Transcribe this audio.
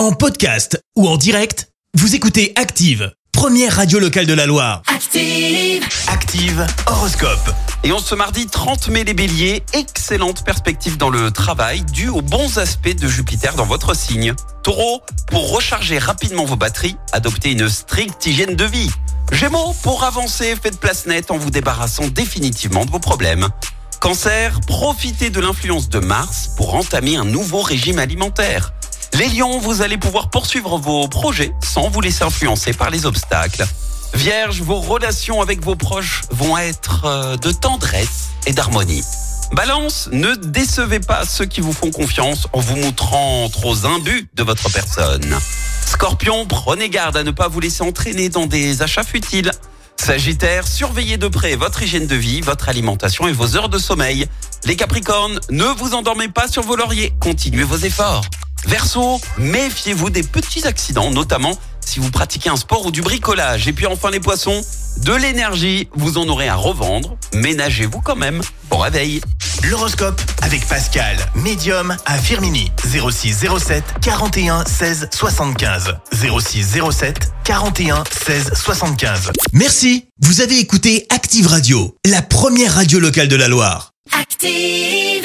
En podcast ou en direct, vous écoutez Active, première radio locale de la Loire. Active. Active Horoscope. Et en ce mardi 30 mai les béliers, excellente perspective dans le travail due aux bons aspects de Jupiter dans votre signe. Taureau, pour recharger rapidement vos batteries, adoptez une stricte hygiène de vie. Gémeaux, pour avancer, faites place nette en vous débarrassant définitivement de vos problèmes. Cancer, profitez de l'influence de Mars pour entamer un nouveau régime alimentaire. Les lions, vous allez pouvoir poursuivre vos projets sans vous laisser influencer par les obstacles. Vierge, vos relations avec vos proches vont être euh, de tendresse et d'harmonie. Balance, ne décevez pas ceux qui vous font confiance en vous montrant trop imbus de votre personne. Scorpion, prenez garde à ne pas vous laisser entraîner dans des achats futiles. Sagittaire, surveillez de près votre hygiène de vie, votre alimentation et vos heures de sommeil. Les Capricornes, ne vous endormez pas sur vos lauriers, continuez vos efforts. Verseau, méfiez-vous des petits accidents, notamment si vous pratiquez un sport ou du bricolage. Et puis enfin les poissons, de l'énergie, vous en aurez à revendre, ménagez-vous quand même. Bon réveil. L'horoscope avec Pascal, médium à Firmini. 06 07 41 16 75. 06 07 41 16 75. Merci, vous avez écouté Active Radio, la première radio locale de la Loire. Active.